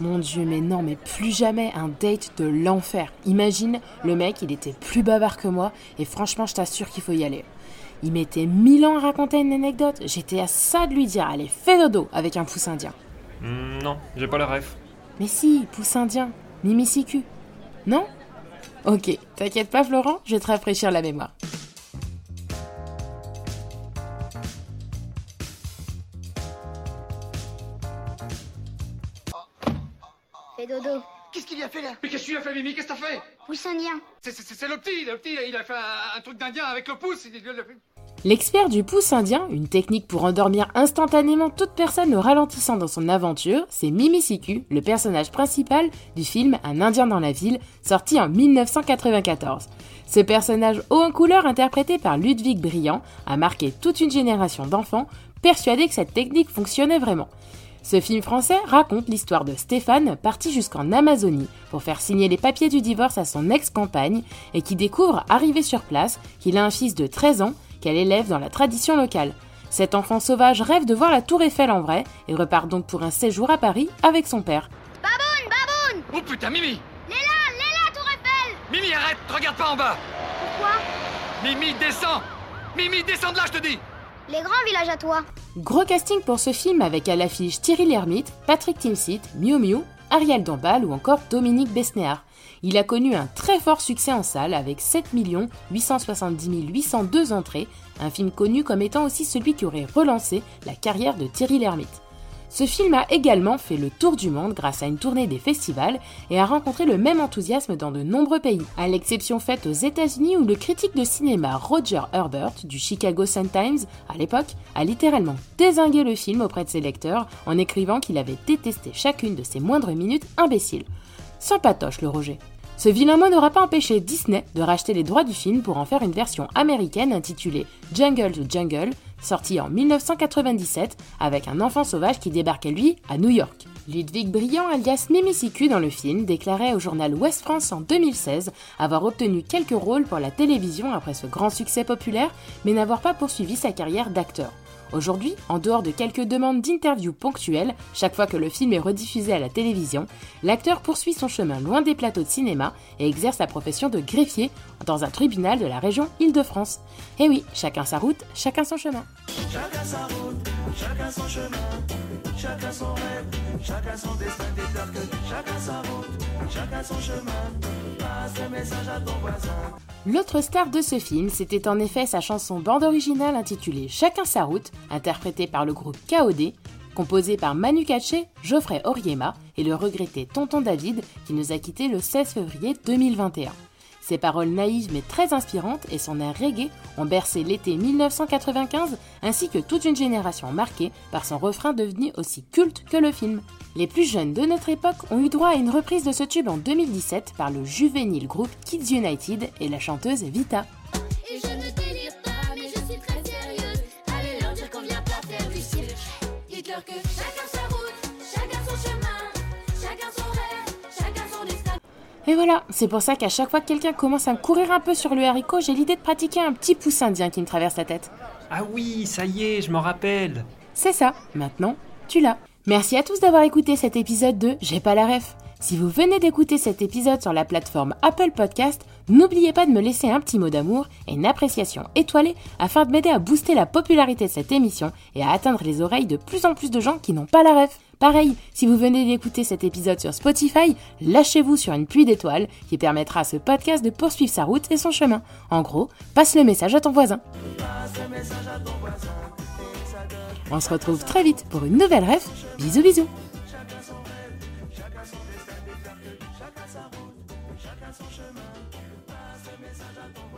Mon dieu, mais non, mais plus jamais un date de l'enfer. Imagine, le mec, il était plus bavard que moi, et franchement, je t'assure qu'il faut y aller. Il mettait mille ans à raconter une anecdote, j'étais à ça de lui dire, allez, fais dodo avec un pouce indien. Hmm, non, j'ai pas la ref. Mais si, pouce indien, Mimicicu. Non? Ok, t'inquiète pas Florent, je vais te rafraîchir la mémoire. Fais dodo. Qu'est-ce qu'il y a fait là? Mais qu'est-ce que tu as fait, Mimi? Qu'est-ce que t'as fait? Pousse indien. C'est- C'est c'est le petit, le petit, il a fait un, un truc d'indien avec le pouce. L'expert du pouce indien, une technique pour endormir instantanément toute personne au ralentissant dans son aventure, c'est Mimicicu, le personnage principal du film Un Indien dans la ville, sorti en 1994. Ce personnage haut en couleur interprété par Ludwig Briand a marqué toute une génération d'enfants persuadés que cette technique fonctionnait vraiment. Ce film français raconte l'histoire de Stéphane, parti jusqu'en Amazonie pour faire signer les papiers du divorce à son ex-compagne et qui découvre, arrivé sur place, qu'il a un fils de 13 ans qu'elle élève dans la tradition locale. Cet enfant sauvage rêve de voir la tour Eiffel en vrai et repart donc pour un séjour à Paris avec son père. Baboun, baboun Oh putain, Mimi! Léla, Léla, Tour Eiffel! Mimi, arrête Regarde pas en bas! Pourquoi? Mimi, descends! Mimi, descends de là, je te dis Les grands villages à toi. Gros casting pour ce film avec à l'affiche Thierry Lhermitte, Patrick Timsit, Miu Miu, Ariel Dombal ou encore Dominique Besnéard. Il a connu un très fort succès en salle avec 7 870 802 entrées, un film connu comme étant aussi celui qui aurait relancé la carrière de Thierry Lhermitte. Ce film a également fait le tour du monde grâce à une tournée des festivals et a rencontré le même enthousiasme dans de nombreux pays, à l'exception faite aux États-Unis où le critique de cinéma Roger Herbert du Chicago Sun-Times, à l'époque, a littéralement désingué le film auprès de ses lecteurs en écrivant qu'il avait détesté chacune de ses moindres minutes imbéciles. Sans patoche le Roger. Ce vilain mot n'aura pas empêché Disney de racheter les droits du film pour en faire une version américaine intitulée Jungle to Jungle, sortie en 1997 avec un enfant sauvage qui débarquait lui à New York. Ludwig Briand alias Mimicicu dans le film déclarait au journal Ouest France en 2016 avoir obtenu quelques rôles pour la télévision après ce grand succès populaire mais n'avoir pas poursuivi sa carrière d'acteur. Aujourd'hui, en dehors de quelques demandes d'interviews ponctuelles, chaque fois que le film est rediffusé à la télévision, l'acteur poursuit son chemin loin des plateaux de cinéma et exerce la profession de greffier dans un tribunal de la région Île-de-France. Et oui, chacun sa route, chacun son chemin. Chacun sa route, chacun son chemin, chacun son rêve, chacun son destin déterque. Chacun sa route, chacun son chemin. Passe le message à ton voisin. L'autre star de ce film, c'était en effet sa chanson bande originale intitulée Chacun sa route, interprétée par le groupe KOD, composée par Manu Katché, Geoffrey Oriema et le regretté Tonton David qui nous a quittés le 16 février 2021. Ses paroles naïves mais très inspirantes et son air reggae ont bercé l'été 1995 ainsi que toute une génération marquée par son refrain devenu aussi culte que le film. Les plus jeunes de notre époque ont eu droit à une reprise de ce tube en 2017 par le juvénile groupe Kids United et la chanteuse Vita. Et voilà, c'est pour ça qu'à chaque fois que quelqu'un commence à me courir un peu sur le haricot, j'ai l'idée de pratiquer un petit pouce indien qui me traverse la tête. Ah oui, ça y est, je m'en rappelle. C'est ça, maintenant, tu l'as. Merci à tous d'avoir écouté cet épisode de J'ai pas la ref. Si vous venez d'écouter cet épisode sur la plateforme Apple Podcast, n'oubliez pas de me laisser un petit mot d'amour et une appréciation étoilée afin de m'aider à booster la popularité de cette émission et à atteindre les oreilles de plus en plus de gens qui n'ont pas la ref. Pareil, si vous venez d'écouter cet épisode sur Spotify, lâchez-vous sur une pluie d'étoiles qui permettra à ce podcast de poursuivre sa route et son chemin. En gros, passe le message à ton voisin. On se retrouve très vite pour une nouvelle ref. Bisous bisous tes messages à ton.